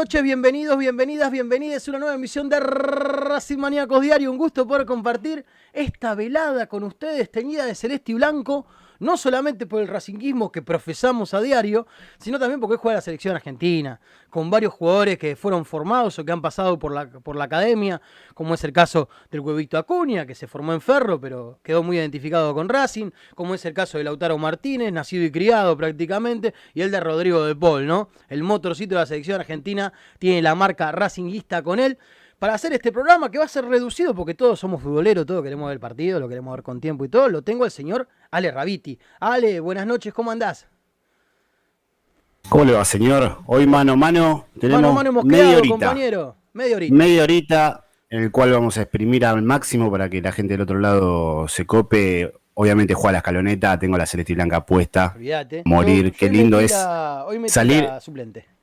noches, bienvenidos, bienvenidas, bienvenidas a una nueva emisión de Racing Maníacos Diario. Un gusto poder compartir esta velada con ustedes teñida de celeste y blanco no solamente por el racinguismo que profesamos a diario, sino también porque juega la selección argentina, con varios jugadores que fueron formados o que han pasado por la, por la academia, como es el caso del huevito Acuña, que se formó en Ferro, pero quedó muy identificado con Racing, como es el caso de Lautaro Martínez, nacido y criado prácticamente, y el de Rodrigo de Paul, ¿no? El motorcito de la selección argentina tiene la marca racinguista con él para hacer este programa que va a ser reducido porque todos somos futboleros, todos queremos ver el partido, lo queremos ver con tiempo y todo, lo tengo el señor Ale Rabiti. Ale, buenas noches, ¿cómo andás? ¿Cómo le va, señor? Hoy mano a mano tenemos mano, mano hemos media horita, compañero. Media horita. Media horita en el cual vamos a exprimir al máximo para que la gente del otro lado se cope. Obviamente juega la escaloneta, tengo la celeste blanca puesta. Olvídate. Morir, qué lindo es salir suplente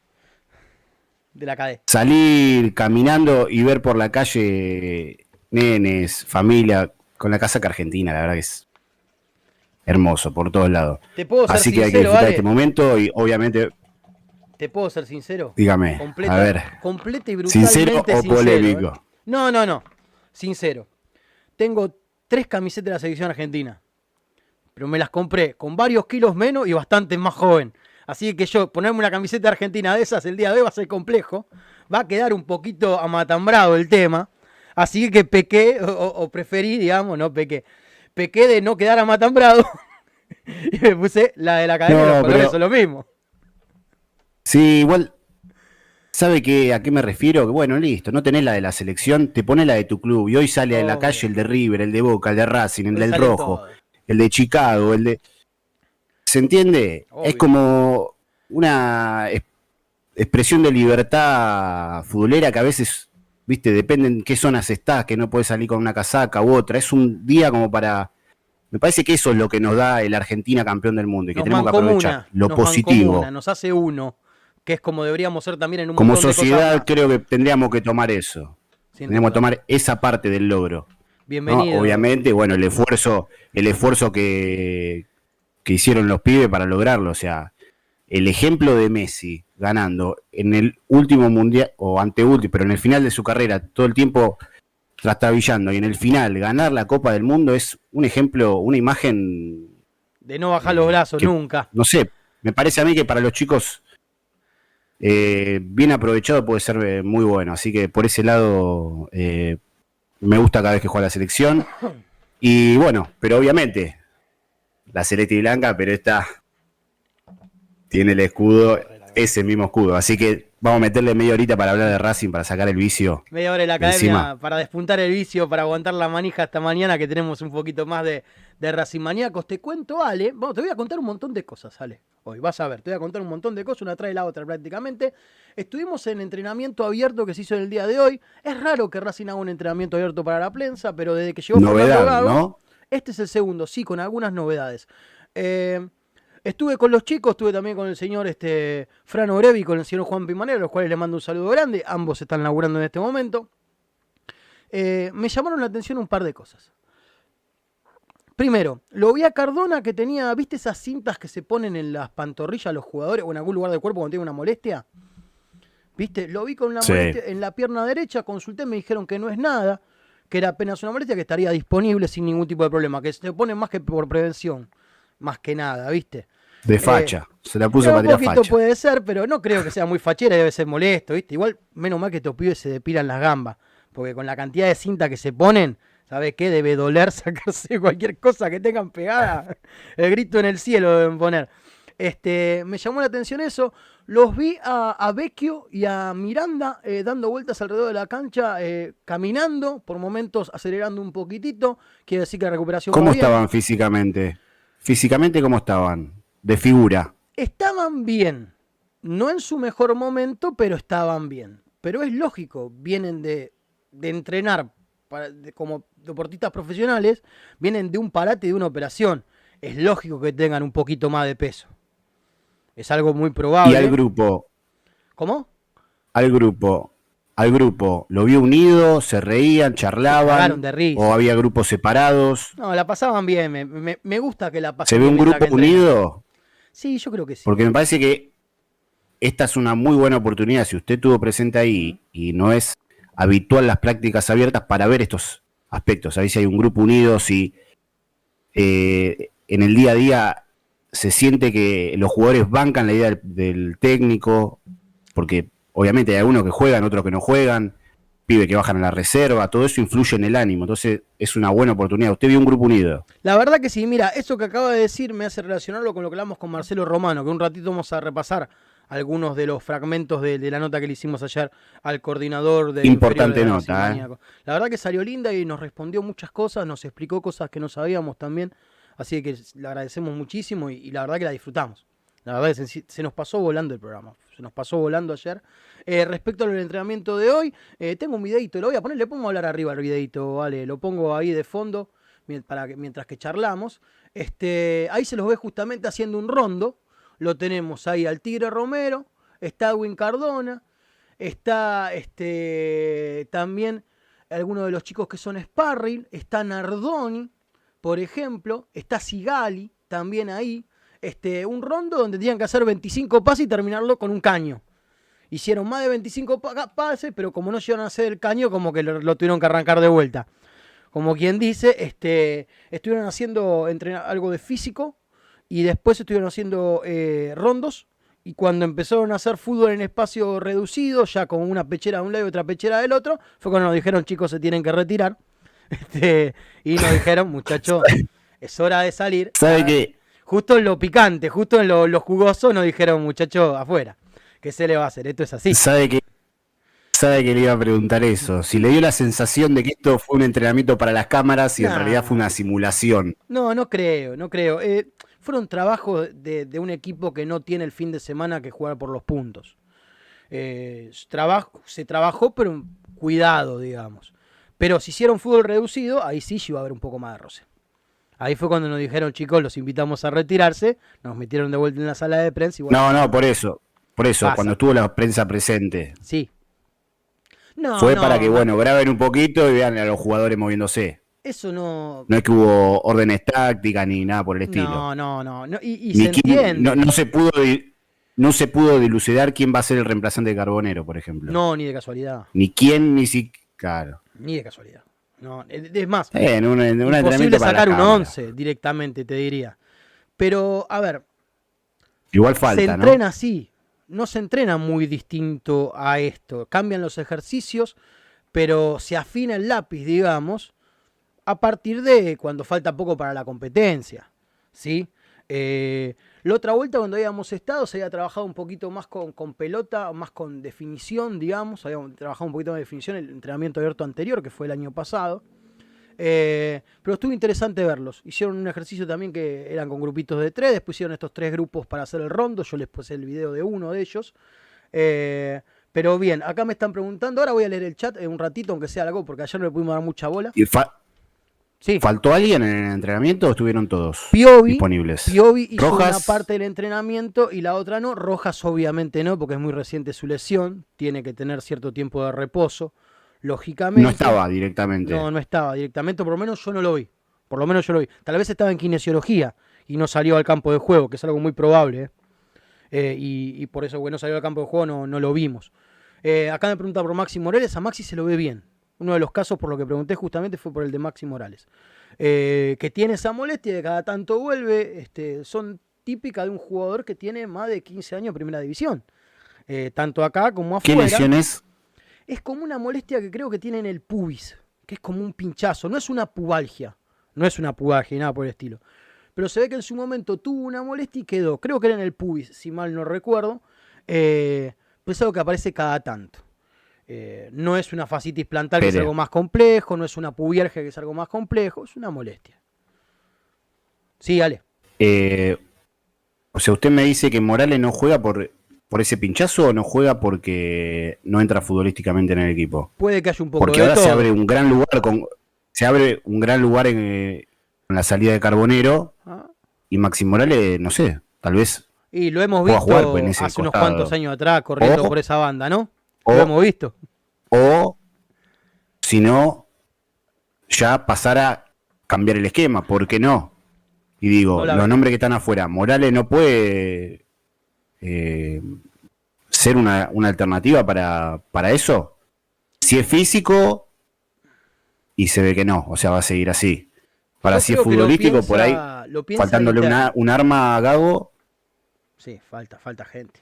de la cadena. Salir caminando y ver por la calle nenes, familia, con la casaca argentina, la verdad que es hermoso por todos lados. ¿Te puedo Así que hay que disfrutar de este momento y obviamente. ¿Te puedo ser sincero? Dígame. a ver. Completa y brutalmente ¿Sincero o polémico? ¿eh? No, no, no. Sincero. Tengo tres camisetas de la selección argentina. Pero me las compré con varios kilos menos y bastante más joven. Así que yo ponerme una camiseta argentina de esas el día de hoy va a ser complejo. Va a quedar un poquito amatambrado el tema. Así que pequé, o, preferí, digamos, no pequé. Pequé de no quedar amatambrado. y me puse la de la cadena de los colores, lo mismo. Sí, igual. ¿Sabe qué, a qué me refiero? Que bueno, listo, no tenés la de la selección, te pones la de tu club. Y hoy sale a la calle el de River, el de Boca, el de Racing, el del Rojo, el de Chicago, el de. ¿Se entiende? Es como una expresión de libertad futbolera que a veces, viste, depende en qué zonas estás, que no puedes salir con una casaca u otra. Es un día como para. Me parece que eso es lo que nos da el Argentina campeón del mundo y que tenemos que aprovechar lo positivo. nos hace uno, que es como deberíamos ser también en un Como sociedad, creo que tendríamos que tomar eso. tendríamos que tomar esa parte del logro. Bienvenido. Obviamente, bueno, el esfuerzo, el esfuerzo que, que hicieron los pibes para lograrlo. O sea, el ejemplo de Messi ganando en el último mundial, o anteúltimo, pero en el final de su carrera, todo el tiempo trastabillando, y en el final ganar la Copa del Mundo es un ejemplo, una imagen. De no bajar los brazos nunca. No sé, me parece a mí que para los chicos. Eh, bien aprovechado puede ser eh, muy bueno, así que por ese lado eh, me gusta cada vez que juega la selección. Y bueno, pero obviamente la celeste y blanca, pero esta tiene el escudo, ese mismo escudo. Así que vamos a meterle media horita para hablar de Racing, para sacar el vicio. Media hora en la academia para despuntar el vicio, para aguantar la manija esta mañana que tenemos un poquito más de, de Racing maníacos. Te cuento, Ale, vamos, te voy a contar un montón de cosas, Ale. Hoy vas a ver, te voy a contar un montón de cosas, una trae la otra prácticamente. Estuvimos en entrenamiento abierto que se hizo en el día de hoy. Es raro que Racing haga un entrenamiento abierto para la prensa, pero desde que llegó Novedad, ¿no? Este es el segundo, sí, con algunas novedades. Eh, estuve con los chicos, estuve también con el señor este, Fran Orevi y con el señor Juan Pimanero, a los cuales les mando un saludo grande. Ambos están laburando en este momento. Eh, me llamaron la atención un par de cosas. Primero, lo vi a Cardona que tenía, ¿viste esas cintas que se ponen en las pantorrillas a los jugadores o en algún lugar del cuerpo cuando tienen una molestia? ¿Viste? Lo vi con una molestia en la pierna derecha, consulté, me dijeron que no es nada que era apenas una molestia que estaría disponible sin ningún tipo de problema, que se pone más que por prevención, más que nada, ¿viste? De eh, facha, se la puso para facha. puede ser, pero no creo que sea muy fachera, debe ser molesto, ¿viste? Igual, menos mal que estos pibes se depilan las gambas, porque con la cantidad de cinta que se ponen, ¿sabes qué? Debe doler sacarse cualquier cosa que tengan pegada. El grito en el cielo deben poner. Este, me llamó la atención eso. Los vi a, Vecchio y a Miranda eh, dando vueltas alrededor de la cancha, eh, caminando, por momentos acelerando un poquitito. Quiere decir que la recuperación. ¿Cómo estaban físicamente? Físicamente, ¿cómo estaban? De figura. Estaban bien. No en su mejor momento, pero estaban bien. Pero es lógico, vienen de, entrenar como deportistas profesionales, vienen de un parate de una operación. Es lógico que tengan un poquito más de peso. Es algo muy probable. Y al grupo. ¿Cómo? Al grupo. Al grupo. ¿Lo vio unido? ¿Se reían? ¿Charlaban? De risa. ¿O había grupos separados? No, la pasaban bien. Me, gusta que la pasen ¿Se ve un grupo unido? Sí, yo creo que sí. Porque me parece que esta es una muy buena oportunidad, si usted estuvo presente ahí y no es habitual las prácticas abiertas, para ver estos aspectos, a ver si hay un grupo unido, si eh, en el día a día se siente que los jugadores bancan la idea del, técnico, porque obviamente hay algunos que juegan, otros que no juegan, pibe que bajan a la reserva, todo eso influye en el ánimo, entonces es una buena oportunidad. Usted vio un grupo unido. La verdad que sí, mira, eso que acaba de decir me hace relacionarlo con lo que hablamos con Marcelo Romano, que un ratito vamos a repasar algunos de los fragmentos de, la nota que le hicimos ayer al coordinador de... Importante nota. ¿eh? La verdad que salió linda y nos respondió muchas cosas, nos explicó cosas que no sabíamos también, así que le agradecemos muchísimo y, la verdad que la disfrutamos. La verdad que se, nos pasó volando el programa, se nos pasó volando ayer. Eh, respecto al entrenamiento de hoy, eh, tengo un videito, lo voy a poner, le pongo a hablar arriba el videito, vale, lo pongo ahí de fondo para que, mientras que charlamos. Este, ahí se los ve justamente haciendo un rondo, lo tenemos ahí al Tigre Romero, está Edwin Cardona, está este, también algunos de los chicos que son Sparring, está Nardoni, por ejemplo, está Sigali también ahí, este, un rondo donde tenían que hacer 25 pases y terminarlo con un caño. Hicieron más de 25 pases, pero como no llegaron a hacer el caño, como que lo, tuvieron que arrancar de vuelta. Como quien dice, este, estuvieron haciendo algo de físico, y después estuvieron haciendo eh, rondos y cuando empezaron a hacer fútbol en espacio reducido, ya con una pechera de un lado y otra pechera del otro, fue cuando nos dijeron chicos se tienen que retirar. Este, y nos dijeron, muchachos, es hora de salir. ¿Sabe qué? Justo en lo picante, justo en lo, jugoso, nos dijeron, muchachos, afuera. ¿Qué se le va a hacer? Esto es así. ¿Sabe que Sabe que le iba a preguntar eso. Si le dio la sensación de que esto fue un entrenamiento para las cámaras y en realidad fue una simulación. No, no creo, no creo. Eh, fueron trabajos de, un equipo que no tiene el fin de semana que jugar por los puntos. Eh, trabajo, se trabajó, pero cuidado, digamos. Pero si hicieron fútbol reducido, ahí sí iba a haber un poco más de roce. Ahí fue cuando nos dijeron, chicos, los invitamos a retirarse, nos metieron de vuelta en la sala de prensa. Y no, no, por eso, por eso, cuando estuvo la prensa presente. Sí. No, fue para que, bueno, graben un poquito y vean a los jugadores moviéndose. Eso no. No es que hubo órdenes tácticas ni nada por el estilo. No, no, no. y, se entiende. No, se pudo. No se pudo dilucidar quién va a ser el reemplazante de Carbonero, por ejemplo. No, ni de casualidad. Ni quién, ni si. Claro. Ni de casualidad. No, es más. Eh, en un, en imposible sacar un 11 directamente, te diría. Pero, a ver. Igual falta. Se entrena así. No se entrena muy distinto a esto. Cambian los ejercicios, pero se afina el lápiz, digamos a partir de cuando falta poco para la competencia. ¿sí? Eh, la otra vuelta, cuando habíamos estado, se había trabajado un poquito más con, pelota, más con definición, digamos. Habíamos trabajado un poquito más de definición el entrenamiento abierto anterior, que fue el año pasado. Eh, pero estuvo interesante verlos. Hicieron un ejercicio también que eran con grupitos de tres. Después hicieron estos tres grupos para hacer el rondo. Yo les puse el video de uno de ellos. Eh, pero bien, acá me están preguntando. Ahora voy a leer el chat un ratito, aunque sea algo, porque ayer no le pudimos dar mucha bola. Y ¿Faltó alguien en el entrenamiento o estuvieron todos disponibles? Piovi hizo una parte del entrenamiento y la otra no. Rojas obviamente no, porque es muy reciente su lesión. Tiene que tener cierto tiempo de reposo. Lógicamente. No estaba directamente. No, no estaba directamente. Por lo menos yo no lo vi. Por lo menos yo lo vi. Tal vez estaba en kinesiología y no salió al campo de juego, que es algo muy probable. ¿eh? Eh, y, por eso, bueno, no salió al campo de juego, no, no lo vimos. Eh, acá me pregunta por Maxi Morales. A Maxi se lo ve bien. Uno de los casos por lo que pregunté justamente fue por el de Maxi Morales. Eh, que tiene esa molestia de cada tanto vuelve. Este, son típicas de un jugador que tiene más de 15 años en primera división. Eh, tanto acá como afuera. ¿Qué lesión es? Es como una molestia que creo que tiene en el pubis, que es como un pinchazo. No es una pubalgia. No es una pubalgia nada por el estilo. Pero se ve que en su momento tuvo una molestia y quedó. Creo que era en el pubis, si mal no recuerdo. Eh, pues es algo que aparece cada tanto. Eh, no es una fascitis plantar que es algo más complejo, no es una pubialgia que es algo más complejo, es una molestia. Sí, Ale. Eh, o sea, usted me dice que Morales no juega por, por ese pinchazo o no juega porque no entra futbolísticamente en el equipo. Puede que haya un poco porque ahora se abre un gran lugar con se abre un gran lugar en, la salida de Carbonero ah. y Maxi Morales, no sé, tal vez. Y lo hemos visto hace unos cuantos años atrás corriendo por esa banda, ¿no? O, lo hemos visto. O, si no, ya pasar a cambiar el esquema, ¿por qué no? Y digo, los nombres que están afuera, Morales no puede eh, ser una, alternativa para, para eso? Si es físico y se ve que no, o sea, va a seguir así. Para si es futbolístico, por ahí, faltándole una, un arma a Gago. Sí, falta, falta gente.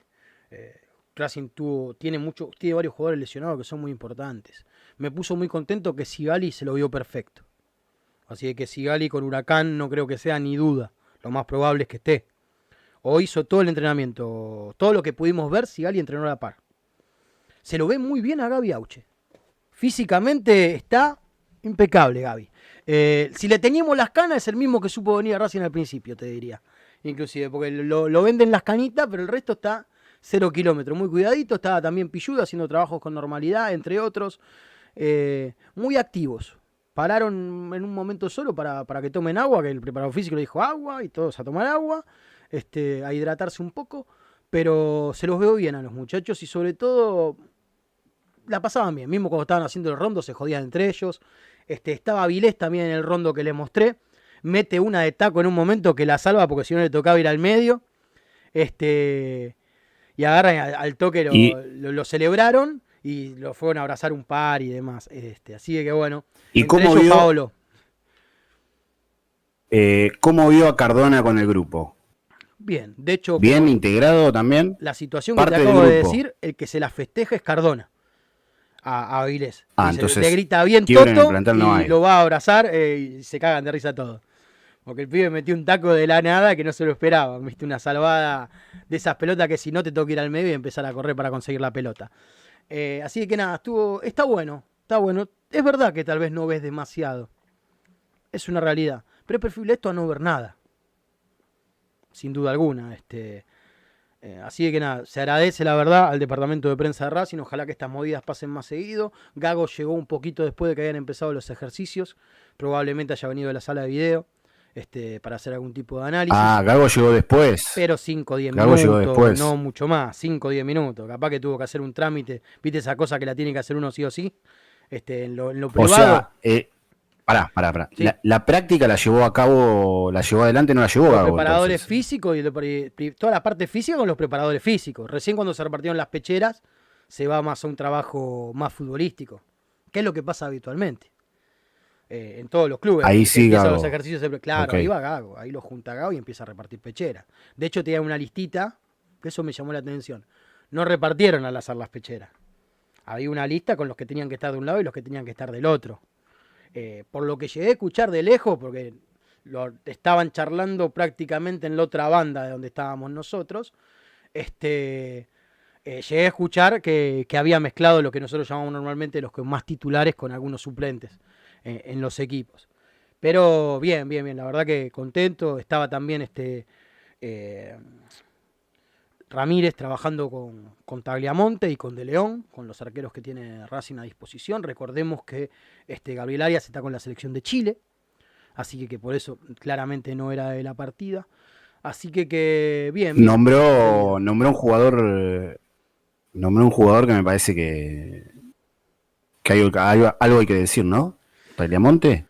Eh, Racing tuvo, tiene, mucho, tiene varios jugadores lesionados que son muy importantes. Me puso muy contento que Sigali se lo vio perfecto. Así que Sigali con Huracán no creo que sea ni duda. Lo más probable es que esté. O hizo todo el entrenamiento. Todo lo que pudimos ver, Sigali entrenó a la par. Se lo ve muy bien a Gaby Auche. Físicamente está impecable Gaby. Eh, si le teníamos las canas es el mismo que supo venir a Racing al principio, te diría. Inclusive, porque lo, lo venden las canitas, pero el resto está cero kilómetros. Muy cuidadito, estaba también Pilludo haciendo trabajos con normalidad, entre otros. Eh, muy activos. Pararon en un momento solo para, que tomen agua, que el preparador físico le dijo agua y todos a tomar agua, este, a hidratarse un poco, pero se los veo bien a los muchachos y sobre todo la pasaban bien, mismo cuando estaban haciendo el rondo se jodían entre ellos. Este, estaba Vilés también en el rondo que les mostré, mete una de taco en un momento que la salva porque si no le tocaba ir al medio. Este, y agarran al, toque, lo, celebraron y lo fueron a abrazar un par y demás. Este, así que bueno. ¿Y cómo vio, eh, cómo vio a Cardona con el grupo? Bien, de hecho. Bien integrado también. La situación que te acabo de decir, el que se la festeja es Cardona. A, a Avilés. Ah, entonces. Le grita bien Toto y lo va a abrazar eh, y se cagan de risa todos. Porque el pibe metió un taco de la nada que no se lo esperaba. Viste una salvada de esas pelotas que si no te toca ir al medio y empezar a correr para conseguir la pelota. Eh, así que nada, estuvo, está bueno, está bueno. Es verdad que tal vez no ves demasiado. Es una realidad. Pero es preferible esto a no ver nada. Sin duda alguna. Este, eh, así que nada, se agradece la verdad al departamento de prensa de Racing. Ojalá que estas movidas pasen más seguido. Gago llegó un poquito después de que hayan empezado los ejercicios. Probablemente haya venido de la sala de video este, para hacer algún tipo de análisis. Ah, Gago llegó después. Pero 5 o 10 minutos, no mucho más, 5 o 10 minutos. Capaz que tuvo que hacer un trámite, viste esa cosa que la tiene que hacer uno sí o sí, este, en, lo, privado. O sea, eh, pará, pará, pará. La, práctica la llevó a cabo, la llevó adelante, no la llevó los preparadores físicos y toda la parte física con los preparadores físicos. Recién cuando se repartieron las pecheras, se va más a un trabajo más futbolístico, que es lo que pasa habitualmente. Eh, en todos los clubes. Ahí sí, los ejercicios, claro, ahí va Gago, ahí lo junta Gago y empieza a repartir pechera. De hecho, tenía una listita, que eso me llamó la atención. No repartieron al azar las pecheras. Había una lista con los que tenían que estar de un lado y los que tenían que estar del otro. Eh, por lo que llegué a escuchar de lejos, porque lo estaban charlando prácticamente en la otra banda de donde estábamos nosotros, este, eh, llegué a escuchar que, que, había mezclado lo que nosotros llamamos normalmente los más titulares con algunos suplentes. Eh, en los equipos. Pero bien, bien, bien, la verdad que contento. Estaba también este eh, Ramírez trabajando con, con, Tagliamonte y con De León, con los arqueros que tiene Racing a disposición. Recordemos que este Gabriel Arias está con la selección de Chile, así que, que por eso claramente no era de la partida. Así que, que bien. Nombró, nombró un jugador. Nombró un jugador que me parece que, que hay, algo hay que decir, ¿no? ¿Taliamonte?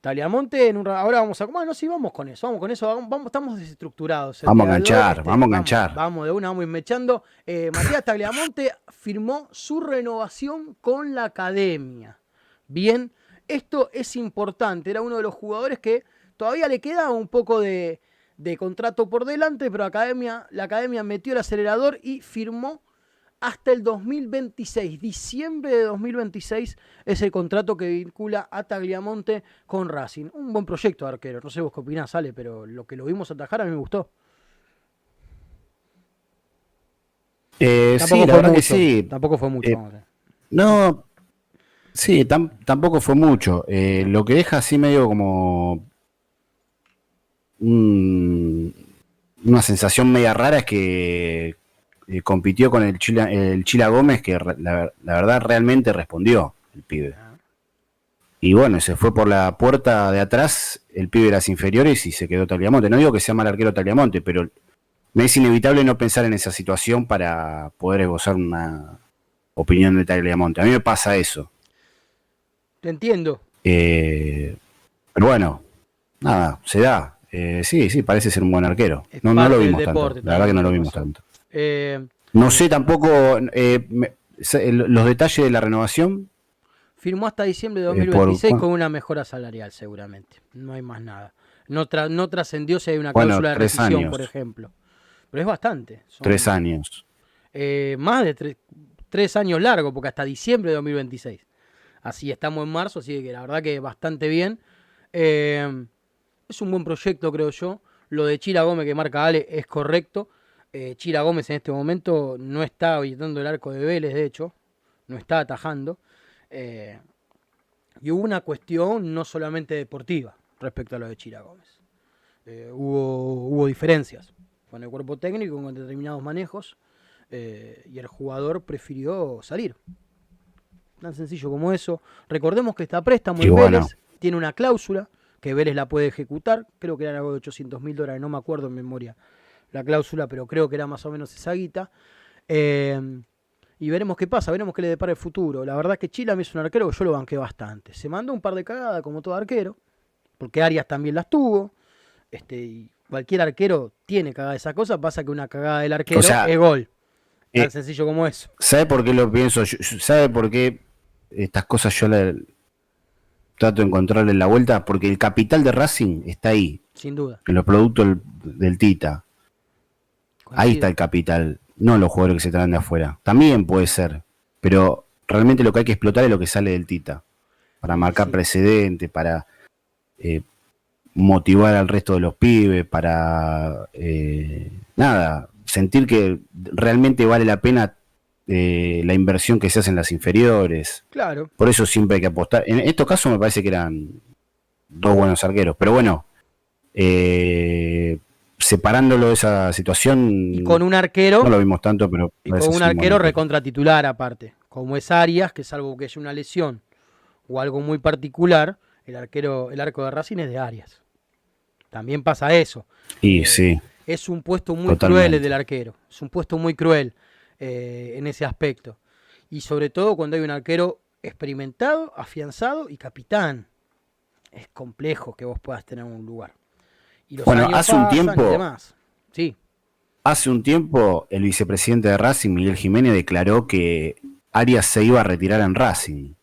Taliamonte, en un, ahora vamos a. Bueno, sí, vamos con eso, vamos con eso, vamos, estamos desestructurados. Vamos a enganchar, este, vamos a enganchar. Vamos, de una, vamos mechando. Eh, Matías Tagliamonte firmó su renovación con la academia. Bien, esto es importante. Era uno de los jugadores que todavía le quedaba un poco de, de contrato por delante, pero academia, la academia metió el acelerador y firmó hasta el 2026. Diciembre de 2026 es el contrato que vincula a Tagliamonte con Racing. Un buen proyecto arquero. No sé vos qué opinás, sale, pero lo que lo vimos atajar a mí me gustó. Eh, sí, la verdad que sí. Tampoco fue mucho. Eh, no, sí, tampoco fue mucho. Eh, lo que deja así medio como una sensación media rara es que eh, compitió con el Chila, el Chila Gómez, que la, verdad realmente respondió el pibe. Y bueno, se fue por la puerta de atrás el pibe de las inferiores y se quedó Tagliamonte. No digo que sea mal arquero Tagliamonte, pero me es inevitable no pensar en esa situación para poder esbozar una opinión de Tagliamonte. A mí me pasa eso. Te entiendo. Eh, pero bueno, nada, se da. Eh, sí, sí, parece ser un buen arquero. No, no lo vimos tanto. La verdad que no lo vimos tanto. Eh, No sé tampoco eh, los detalles de la renovación. Firmó hasta diciembre de 2026 con una mejora salarial, seguramente. No hay más nada. No, no trascendió si hay una cláusula de rescisión, por ejemplo. Pero es bastante. tres años. más de tres años largos, porque hasta diciembre de 2026. Así estamos en marzo, así que la verdad que bastante bien. Eh, es un buen proyecto, creo yo. Lo de Chira Gómez que marca Ale es correcto. Eh, Chira Gómez en este momento no está habitando el arco de Vélez, de hecho. No está atajando. Eh, y hubo una cuestión no solamente deportiva respecto a lo de Chira Gómez. hubo, hubo diferencias con el cuerpo técnico, con determinados manejos. y el jugador prefirió salir. Tan sencillo como eso. Recordemos que está préstamo en Vélez tiene una cláusula que Vélez la puede ejecutar. Creo que era algo de 800 mil dólares, no me acuerdo en memoria la cláusula, pero creo que era más o menos esa guita. Eh, y veremos qué pasa, veremos qué le depara el futuro. La verdad es que Chila es un arquero que yo lo banqué bastante. Se mandó un par de cagadas como todo arquero, porque Arias también las tuvo. Este, y cualquier arquero tiene cagada esa cosa, pasa que una cagada del arquero es gol. Tan eh, sencillo como eso. ¿Sabe por qué lo pienso? ¿Sabe por qué estas cosas yo trato de encontrarle la vuelta? Porque el capital de Racing está ahí. Sin duda. En los productos del, Tita. Ahí está el capital, no los jugadores que se traen de afuera. También puede ser, pero realmente lo que hay que explotar es lo que sale del Tita. Para marcar precedente, para eh, motivar al resto de los pibes, para eh, nada, sentir que realmente vale la pena eh, la inversión que se hace en las inferiores. Claro. Por eso siempre hay que apostar. En estos casos me parece que eran dos buenos arqueros, pero bueno, eh, separándolo de esa situación. Y con un arquero. No lo vimos tanto, pero. Y con un arquero recontra titular aparte. Como es Arias, que salvo que haya una lesión o algo muy particular, el arquero, el arco de Racing es de Arias. También pasa eso. Y sí. Es un puesto muy cruel el del arquero. Es un puesto muy cruel. Eh, en ese aspecto. Y sobre todo cuando hay un arquero experimentado, afianzado y capitán. Es complejo que vos puedas tener un lugar. Y bueno, hace un tiempo. Sí. Hace un tiempo el vicepresidente de Racing, Miguel Jiménez, declaró que Arias se iba a retirar en Racing.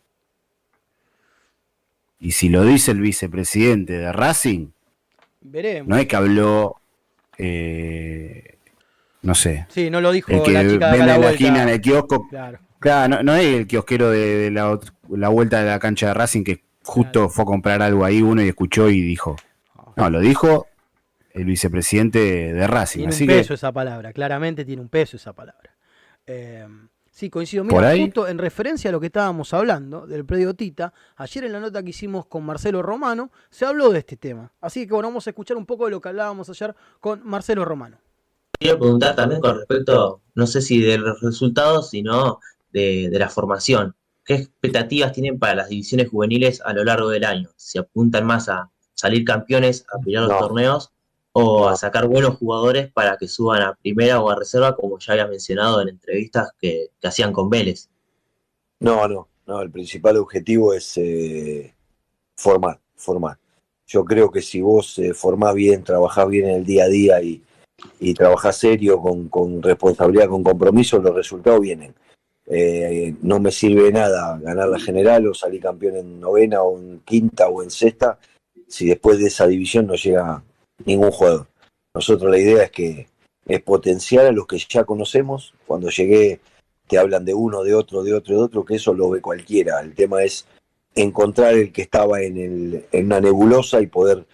Y si lo dice el vicepresidente de Racing, Veremos. no es que habló eh, no sé. Sí, no lo dijo el que la chica de la, esquina en el kiosco. Claro. no, es el kiosquero de, la, vuelta de la cancha de Racing que justo fue a comprar algo ahí uno y escuchó y dijo. No, lo dijo el vicepresidente de Racing. Tiene un peso esa palabra, claramente tiene un peso esa palabra. Eh, sí, coincido. Mira, justo en referencia a lo que estábamos hablando del predio Tita, ayer en la nota que hicimos con Marcelo Romano, se habló de este tema. Así que bueno, vamos a escuchar un poco de lo que hablábamos ayer con Marcelo Romano. Quiero preguntar también con respecto, no sé si de los resultados, sino de, la formación. ¿Qué expectativas tienen para las divisiones juveniles a lo largo del año? ¿Se apuntan más a salir campeones, a pelear los torneos o a sacar buenos jugadores para que suban a primera o a reserva, como ya había mencionado en entrevistas que, hacían con Vélez? No, no, no, el principal objetivo es eh, formar, formar. Yo creo que si vos eh, formás bien, trabajás bien en el día a día y, y trabajar serio, con, responsabilidad, con compromiso, los resultados vienen. Eh, no me sirve nada ganar la general o salir campeón en novena o en quinta o en sexta si después de esa división no llega ningún jugador. Nosotros la idea es que es potenciar a los que ya conocemos. Cuando llegué te hablan de uno, de otro, de otro, de otro, que eso lo ve cualquiera. El tema es encontrar el que estaba en, el, en una nebulosa y poder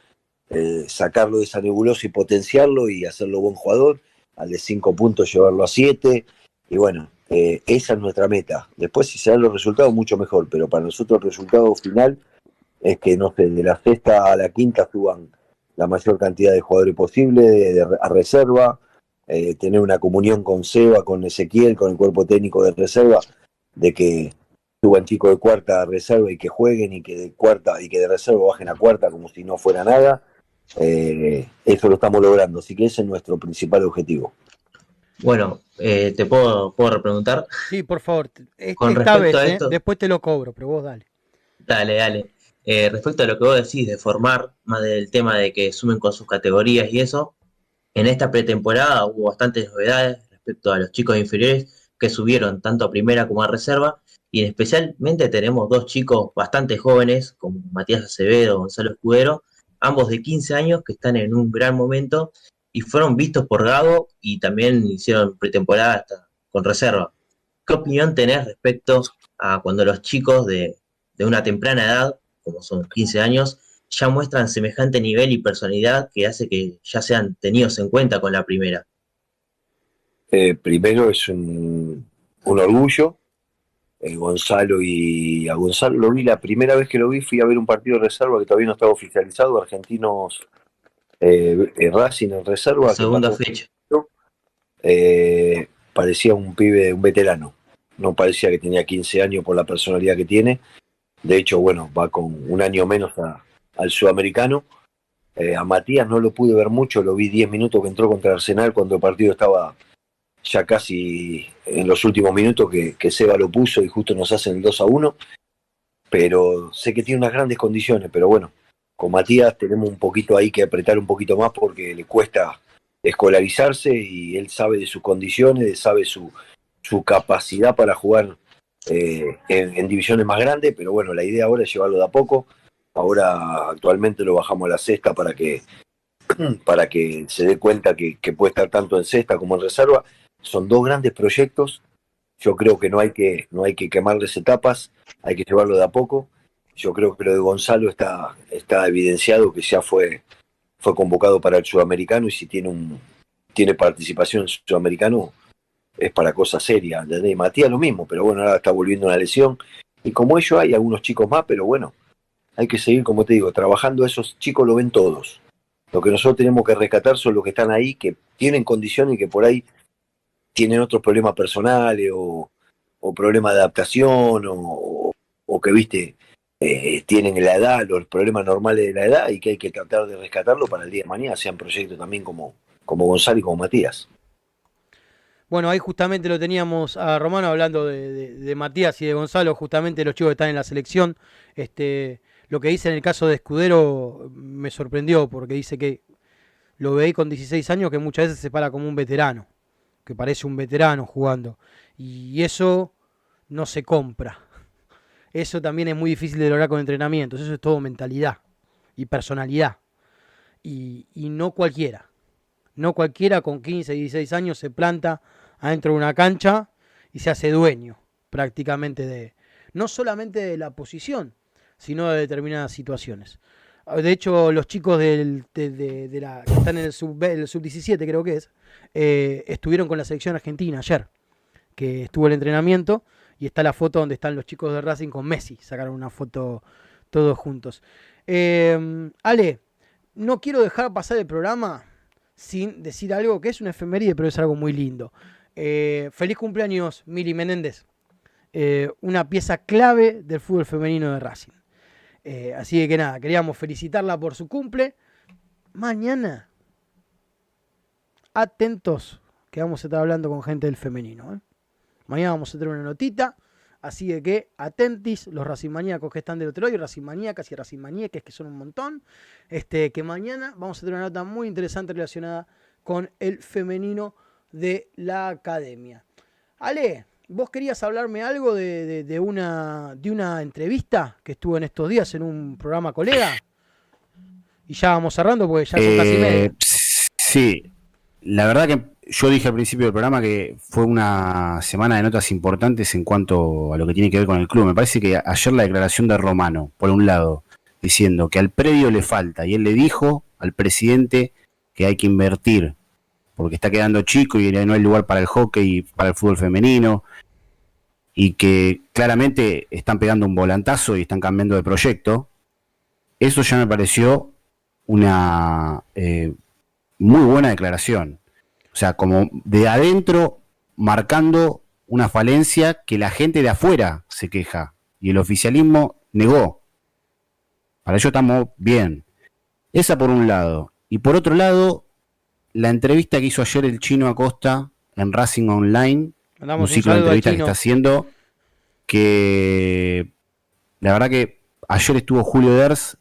eh, sacarlo de esa nebulosa y potenciarlo y hacerlo buen jugador, al de cinco puntos llevarlo a siete, y bueno, eh, esa es nuestra meta. Después si se dan los resultados, mucho mejor, pero para nosotros el resultado final es que, no sé, de la sexta a la quinta suban la mayor cantidad de jugadores posible de, a reserva, eh, tener una comunión con Seba, con Ezequiel, con el cuerpo técnico de reserva, de que suban chicos de cuarta a reserva y que jueguen y que de cuarta y que de reserva bajen a cuarta como si no fuera nada eh, eso lo estamos logrando, así que ese es nuestro principal objetivo. Bueno, eh, ¿te puedo, puedo repreguntar? Sí, por favor. Con esta vez, a ¿eh? esto, después te lo cobro, pero vos dale. Dale, dale. Eh, respecto a lo que vos decís de formar, más del tema de que sumen con sus categorías y eso, en esta pretemporada hubo bastantes novedades respecto a los chicos inferiores que subieron tanto a primera como a reserva, y especialmente tenemos dos chicos bastante jóvenes, como Matías Acevedo, Gonzalo Escudero, ambos de 15 años que están en un gran momento y fueron vistos por Gago y también hicieron pretemporada hasta con reserva. ¿Qué opinión tenés respecto a cuando los chicos de, de una temprana edad, como son 15 años, ya muestran semejante nivel y personalidad que hace que ya sean tenidos en cuenta con la primera? Eh, primero es un, un orgullo. Eh, Gonzalo y a Gonzalo lo vi la primera vez que lo vi, fui a ver un partido de reserva que todavía no estaba oficializado, Argentinos eh, eh, Racing en reserva. Segunda fecha. parecía un pibe, un veterano. No parecía que tenía 15 años por la personalidad que tiene. De hecho, bueno, va con un año menos a- al sudamericano. Eh, a Matías no lo pude ver mucho, lo vi 10 minutos que entró contra Arsenal cuando el partido estaba ya casi en los últimos minutos que, Seba lo puso y justo nos hacen el 2 a 1. Pero sé que tiene unas grandes condiciones, pero bueno, con Matías tenemos un poquito ahí que apretar un poquito más porque le cuesta escolarizarse y él sabe de sus condiciones, sabe su, su capacidad para jugar eh, en, divisiones más grandes, pero bueno, la idea ahora es llevarlo de a poco. Ahora actualmente lo bajamos a la sexta para que para que se dé cuenta que, que puede estar tanto en sexta como en reserva. Son dos grandes proyectos. Yo creo que no hay que no hay que quemarles etapas, hay que llevarlo de a poco. Yo creo que lo de Gonzalo está está evidenciado que ya fue fue convocado para el sudamericano y si tiene un tiene participación en sudamericano es para cosas serias. Y Matías lo mismo, pero bueno, ahora está volviendo una lesión. Y como ellos hay algunos chicos más, pero bueno, hay que seguir, como te digo, trabajando. Esos chicos lo ven todos. Lo que nosotros tenemos que rescatar son los que están ahí, que tienen condiciones y que por ahí tienen otros problemas personales o, problemas de adaptación o, o que, viste, eh, tienen la edad, los problemas normales de la edad y que hay que tratar de rescatarlo para el día de mañana, sean proyectos también como, como Gonzalo y como Matías. Bueno, ahí justamente lo teníamos a Romano hablando de, Matías y de Gonzalo, justamente los chicos que están en la selección. Este, lo que dice en el caso de Escudero me sorprendió porque dice que lo veí con 16 años que muchas veces se para como un veterano, que parece un veterano jugando. Y eso no se compra. Eso también es muy difícil de lograr con entrenamientos. Eso es todo mentalidad y personalidad. Y, y no cualquiera. No cualquiera con 15, 16 años se planta adentro de una cancha y se hace dueño prácticamente de, no solamente de la posición, sino de determinadas situaciones. De hecho, los chicos de, de- la, que están en el sub, el sub 17, creo que es, eh, estuvieron con la selección argentina ayer, que estuvo el entrenamiento y está la foto donde están los chicos de Racing con Messi. Sacaron una foto todos juntos. Eh, Ale, no quiero dejar pasar el programa sin decir algo que es una efeméride, pero es algo muy lindo. Eh, feliz cumpleaños, Mili Menéndez. Eh, una pieza clave del fútbol femenino de Racing. Eh, así que, nada, queríamos felicitarla por su cumple. Mañana, atentos, que vamos a estar hablando con gente del femenino. ¿eh? Mañana vamos a tener una notita. Así que, que atentis los racimaníacos que están del otro y racimaníacas y racimaníaques que son un montón. Este, que mañana vamos a tener una nota muy interesante relacionada con el femenino de la academia. Ale, vos querías hablarme algo de, de- de una, de una entrevista que estuvo en estos días en un programa colega. Y ya vamos cerrando porque ya son casi Eh, media. sí, la verdad que yo dije al principio del programa que fue una semana de notas importantes en cuanto a lo que tiene que ver con el club. Me parece que ayer la declaración de Romano, por un lado, diciendo que al predio le falta, y él le dijo al presidente que hay que invertir, porque está quedando chico y no hay lugar para el hockey y para el fútbol femenino, y que claramente están pegando un volantazo y están cambiando de proyecto. Eso ya me pareció una eh, muy buena declaración. O sea, como de adentro marcando una falencia que la gente de afuera se queja y el oficialismo negó. Para ello estamos bien. Esa por un lado. Y por otro lado, la entrevista que hizo ayer el chino Acosta en Racing Online, Mandamos un ciclo de entrevistas que está haciendo, que la verdad que ayer estuvo Julio Ders,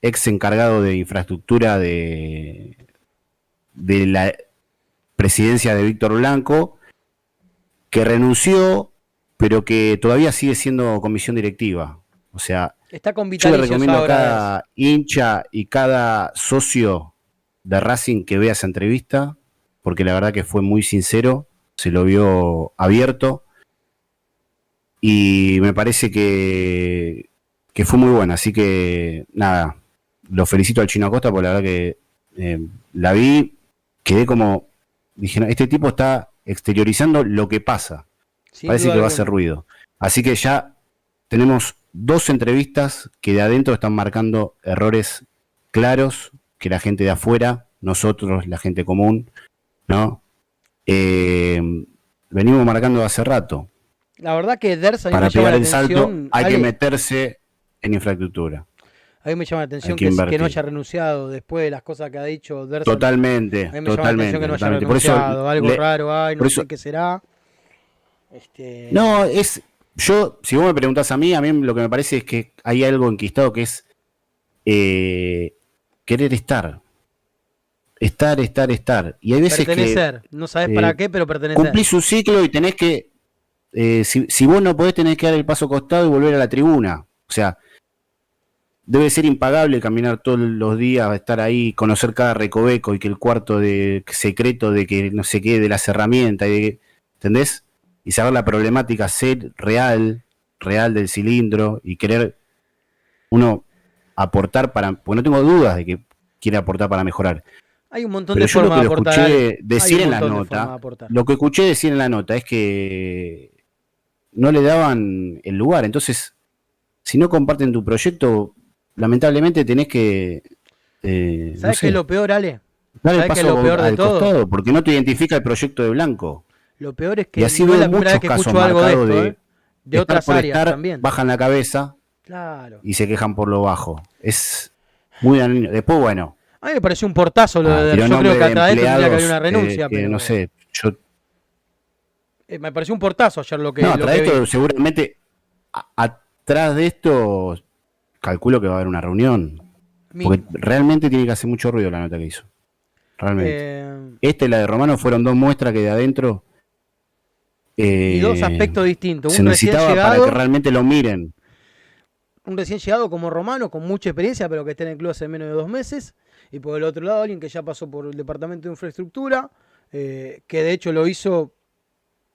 ex encargado de infraestructura de, de la presidencia de Víctor Blanco, que renunció, pero que todavía sigue siendo comisión directiva. O sea, Está con yo le recomiendo a cada hincha y cada socio de Racing que vea esa entrevista, porque la verdad que fue muy sincero, se lo vio abierto y me parece que, que fue muy buena. Así que nada, lo felicito al Chino Acosta porque la verdad que eh, la vi, quedé como, dije, "No, este tipo está exteriorizando lo que pasa. Parece que va a hacer ruido. Así que ya tenemos dos entrevistas que de adentro están marcando errores claros que la gente de afuera, nosotros, la gente común, ¿no? Eh, venimos marcando hace rato. La verdad que Ders Para pegar la el salto hay que meterse en infraestructura. A mí me llama la atención que que, que no haya renunciado después de las cosas que ha dicho Ders. Totalmente, A mí me llama la totalmente. atención que no haya totalmente. Por eso renunciado. Algo le- raro hay, no sé qué será. Este, No, es. Yo, si vos me preguntás a mí, a mí lo que me parece es que hay algo enquistado que es eh, querer estar. Estar, estar, estar. Y hay veces que pertenecer. no sabes eh, para qué, pero pertenecer. cumplís un ciclo y tenés que. eh, si, si vos no podés, tenés que dar el paso costado y volver a la tribuna. O sea, debe ser impagable caminar todos los días, estar ahí, conocer cada recoveco y que el cuarto de secreto de que no sé qué, de las herramientas, y de que- ¿entendés? Y saber la problemática ser real, real del cilindro y querer uno aportar para. Porque no tengo dudas de que quiere aportar para mejorar. Hay un montón Pero de lo formas que de lo aportar. escuché Ale. Hay decir en la nota. Lo que escuché decir en la nota es que no le daban el lugar. Entonces, si no comparten tu proyecto, lamentablemente tenés que. eh, no ¿Sabes sé, qué es lo peor, Ale? sabes qué es lo peor de al todo? costado, porque no te identifica el proyecto de Blanco. Lo peor es que Y así no es la primera vez que escucho algo de esto, de, ¿eh? de otras áreas estar, también. bajan la cabeza Claro. y se quejan por lo bajo. Es muy dañino. Después, bueno, A mí me pareció un portazo lo ah, de Yo creo que atrás de esto tendría que haber una renuncia, pero no sé, yo eh, me pareció un portazo ayer lo que, no, lo atrás que de esto vi. seguramente a- atrás de esto calculo que va a haber una reunión. Mi- Porque realmente tiene que hacer mucho ruido la nota que hizo. Realmente. eh, Esta y la de Romano fueron dos muestras que de adentro. y dos eh, aspectos distintos. Se necesitaba para que realmente lo miren. Un recién llegado como romano, con mucha experiencia, pero que está en el club hace menos de dos meses. Y por el otro lado, alguien que ya pasó por el departamento de infraestructura, eh, que de hecho lo hizo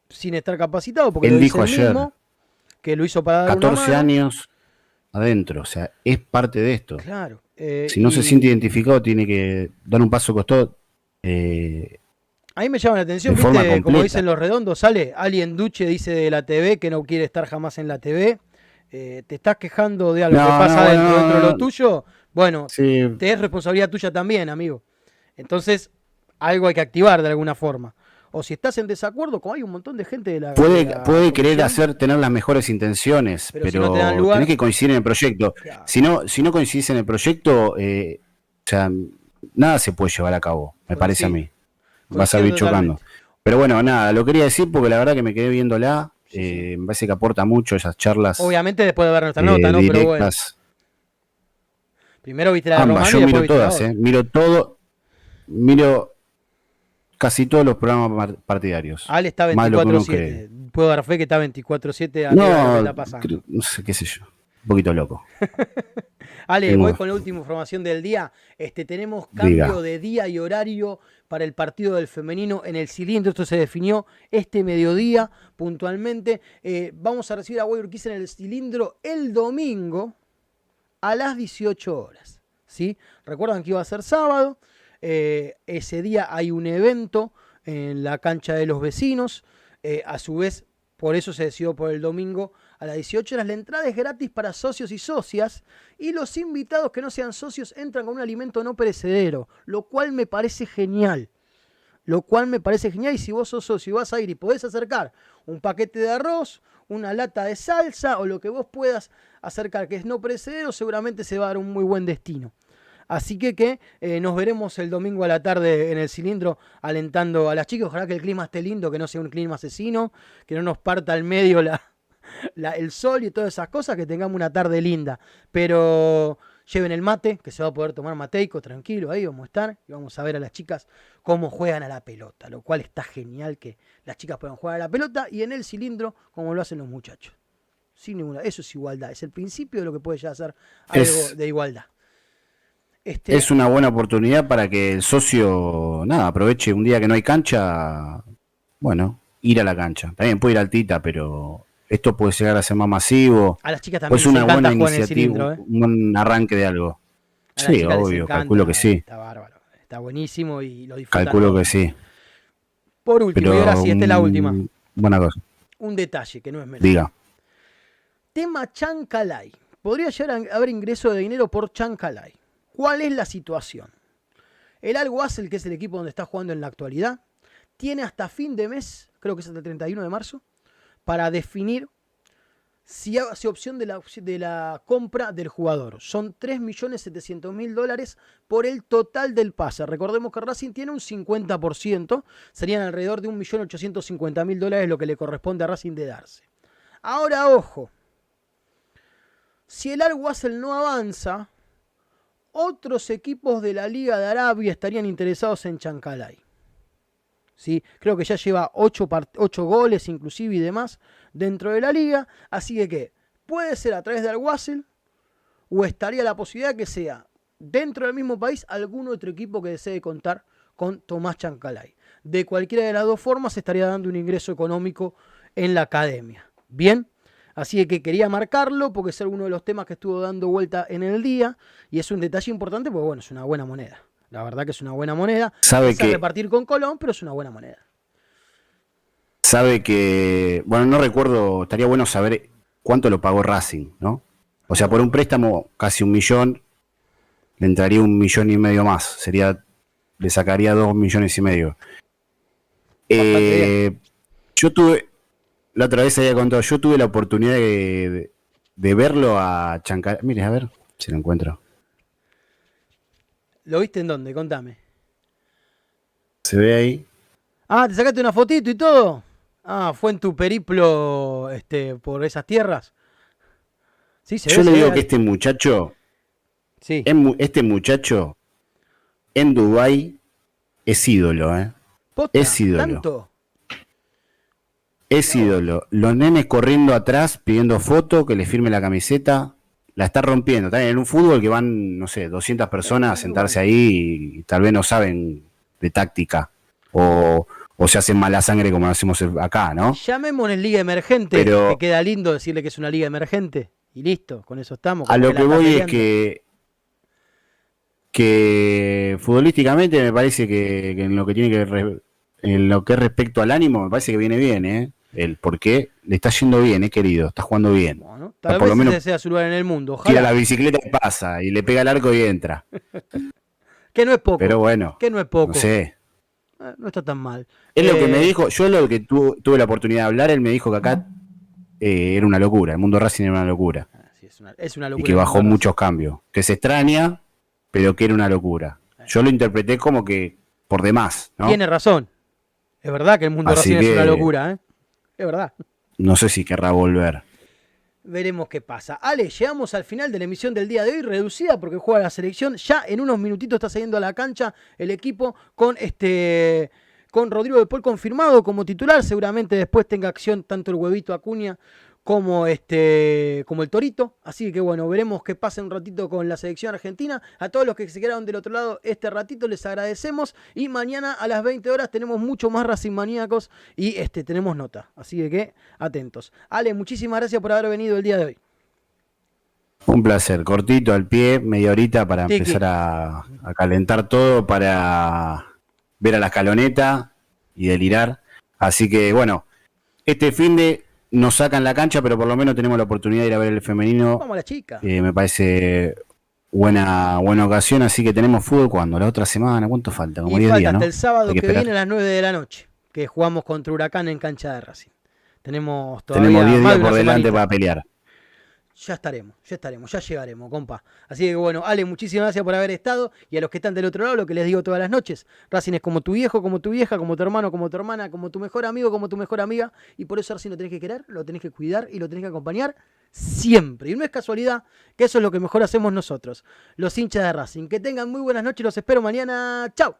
sin estar capacitado, porque Él lo dijo ayer, mismo, que lo hizo para dar una 14 mano. años adentro. O sea, es parte de esto. Claro. eh, Si no se siente identificado, tiene que dar un paso costado. eh, A mí me llama la atención, ¿viste? Como dicen los redondos, sale alguien Duche dice de la TV que no quiere estar jamás en la TV. Eh, ¿Te estás quejando de algo No, que pasa no, dentro, no, dentro de lo tuyo? Bueno, sí, te es responsabilidad tuya también, amigo. Entonces, algo hay que activar de alguna forma. O si estás en desacuerdo, como hay un montón de gente de la. puede, de la puede querer hacer, tener las mejores intenciones, Pero pero, si no te dan lugar- tenés que coincidir en el proyecto. Claro. Si no, si no coincidís en el proyecto, eh, o sea, nada se puede llevar a cabo, me parece a mí. Vas a ir chocando. Pero bueno, nada, lo quería decir porque la verdad que me quedé viéndola. Eh, me parece que aporta mucho esas charlas Obviamente después de ver nuestra eh, nota, ¿no? Pero bueno. directas. Primero viste la de Ambas, Romano yo y miro la todas, eh, miro todo, miro casi todos los programas par- partidarios. Ale está Más de lo que uno 24-7. Puedo dar fe que está 24-7 arriba de lo que No, pasando. creo- no sé, qué sé yo, un poquito loco. Ale, voy con la última información del día. Este, tenemos cambio Diga. de día y horario para el partido del femenino en el cilindro. Esto se definió este mediodía puntualmente. Eh, vamos a recibir a Guay Urquiza en el cilindro el domingo a las 18 horas. ¿sí? Recuerdan que iba a ser sábado. Eh, ese día hay un evento en la cancha de los vecinos. Eh, a su vez, por eso se decidió por el domingo a las 18 horas. La entrada es gratis para socios y socias. Y los invitados que no sean socios entran con un alimento no perecedero. Lo cual me parece genial. Lo cual me parece genial. Y si vos sos socio y vas a ir y podés acercar un paquete de arroz, una lata de salsa o lo que vos puedas acercar que es no perecedero, seguramente se va a dar un muy buen destino. Así que, que eh, nos veremos el domingo a la tarde en el cilindro alentando a las chicas. Ojalá que el clima esté lindo, que no sea un clima asesino, que no nos parta al medio la, la- el sol y todas esas cosas, que tengamos una tarde linda. Pero lleven el mate, que se va a poder tomar mateico, tranquilo, ahí vamos a estar y vamos a ver a las chicas cómo juegan a la pelota, lo cual está genial que las chicas puedan jugar a la pelota y en el cilindro como lo hacen los muchachos. Sin ninguna, eso es igualdad, es el principio de lo que puede ya ser algo de igualdad. Este, es una buena oportunidad para que el socio, nada, aproveche un día que no hay cancha, bueno, ir a la cancha. También puede ir al Tita, pero esto puede llegar a ser más masivo. A las chicas también pues una buena iniciativa, ¿eh? un arranque de algo. sí, obvio, calculo que sí. Está bárbaro, está buenísimo y lo disfrutan. Calculo que sí. Por último, y ahora sí, esta es la última. Buena cosa. Un detalle que no es menor. Diga. Tema Chancalay. Podría llegar a haber ingreso de dinero por Chancalay. ¿Cuál es la situación? El Al que es el equipo donde está jugando en la actualidad, tiene hasta fin de mes, creo que es hasta el 31 de marzo, para definir si hace opción de la, compra del jugador. Son 3.700.000 dólares por el total del pase. Recordemos que Racing tiene un 50%, serían alrededor de 1.850.000 dólares lo que le corresponde a Racing de darse. Ahora, ojo, si el Al no avanza, otros equipos de la Liga de Arabia estarían interesados en Chancalay. ¿Sí? Creo que ya lleva 8, goles inclusive y demás dentro de la liga. Así que. Puede ser a través de Alguacil o estaría la posibilidad que sea dentro del mismo país algún otro equipo que desee contar con Tomás Chancalay. De cualquiera de las dos formas estaría dando un ingreso económico en la academia. Bien, Así que quería marcarlo porque es uno de los temas que estuvo dando vuelta en el día y es un detalle importante porque bueno, es una buena moneda. La verdad que es una buena moneda. Sabe que repartir con Colón, pero es una buena moneda. Sabe que, bueno, no recuerdo, estaría bueno saber cuánto lo pagó Racing, ¿no? O sea, por un préstamo casi un millón, le entraría un millón y medio más. Sería, le sacaría dos millones y medio. Eh, yo tuve, la otra vez había contado, yo tuve la oportunidad de, verlo a Chancar. Mire, a ver si lo encuentro. ¿Lo viste en dónde? Contame. Se ve ahí. Ah, ¿te sacaste una fotito y todo? Ah, fue en tu periplo este, por esas tierras. Sí, se Yo le digo que este muchacho, sí. este muchacho en Dubai es ídolo, ¿eh? es ídolo. Es ídolo. Los nenes corriendo atrás pidiendo foto, que le firme la camiseta. La está rompiendo. También en un fútbol que van, no sé, 200 personas a sentarse ahí y tal vez no saben de táctica. O, se hacen mala sangre como lo hacemos acá, ¿no? Llamémosle liga emergente, Pero, que queda lindo decirle que es una liga emergente. Y listo, con eso estamos. A lo que, voy es que que futbolísticamente me parece que, en lo que tiene que en lo que es respecto al ánimo me parece que viene bien, ¿eh? El por qué le está yendo bien, eh, querido, está jugando bien. tal vez por lo menos desea su lugar en el mundo. Ojalá. Tira la bicicleta y pasa, y le pega el arco y entra. que no es poco. Pero bueno. Que no es poco. No sé. Eh, no está tan mal. Es lo que me eh, dijo, yo lo que tuve la oportunidad de hablar, él me dijo que acá eh, era una locura, el mundo Racing era una locura. Ah, es, una, locura. Y que bajó muchos cambios. Que se extraña, pero que era una locura. Yo lo interpreté como que por demás. Tiene razón. Es verdad que el mundo Racing es una locura, ¿eh? Es verdad. No sé si querrá volver. Veremos qué pasa. Ale, llegamos al final de la emisión del día de hoy, reducida porque juega la selección. Ya en unos minutitos está saliendo a la cancha el equipo con este con Rodrigo de Paul confirmado como titular. Seguramente después tenga acción tanto el huevito Acuña como, este, como el Torito. Así que bueno, veremos qué pasa un ratito con la selección argentina. A todos los que se quedaron del otro lado este ratito les agradecemos. Y mañana a las 20 horas tenemos mucho más Racing Maníacos y este, tenemos nota. Así que atentos. Ale, muchísimas gracias por haber venido el día de hoy. Un placer, cortito al pie, media horita para empezar a, a calentar todo, para ver a la escaloneta y delirar. Así que bueno, este fin de nos sacan la cancha, pero por lo menos tenemos la oportunidad de ir a ver el femenino. Vamos a la chica. Eh, me parece buena buena ocasión, así que tenemos fútbol cuando la otra semana, ¿cuánto falta? Como y falta hasta el sábado que, viene a las 9 de la noche, que jugamos contra Huracán en cancha de Racing. Tenemos todavía Tenemos 10 días por delante para pelear. Ya estaremos, ya estaremos, ya llegaremos, compa. Así que bueno, Ale, muchísimas gracias por haber estado. Y a los que están del otro lado, lo que les digo todas las noches, Racing es como tu viejo, como tu vieja, como tu hermano, como tu hermana, como tu mejor amigo, como tu mejor amiga. Y por eso Racing lo tenés que querer, lo tenés que cuidar y lo tenés que acompañar siempre. Y no es casualidad que eso es lo que mejor hacemos nosotros, los hinchas de Racing. Que tengan muy buenas noches, los espero mañana. Chao.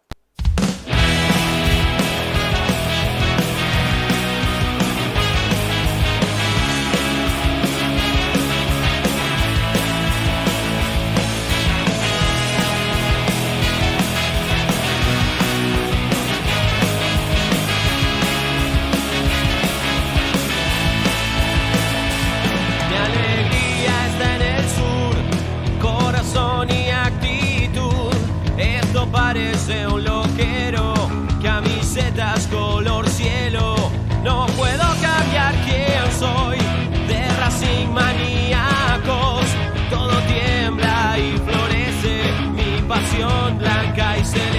place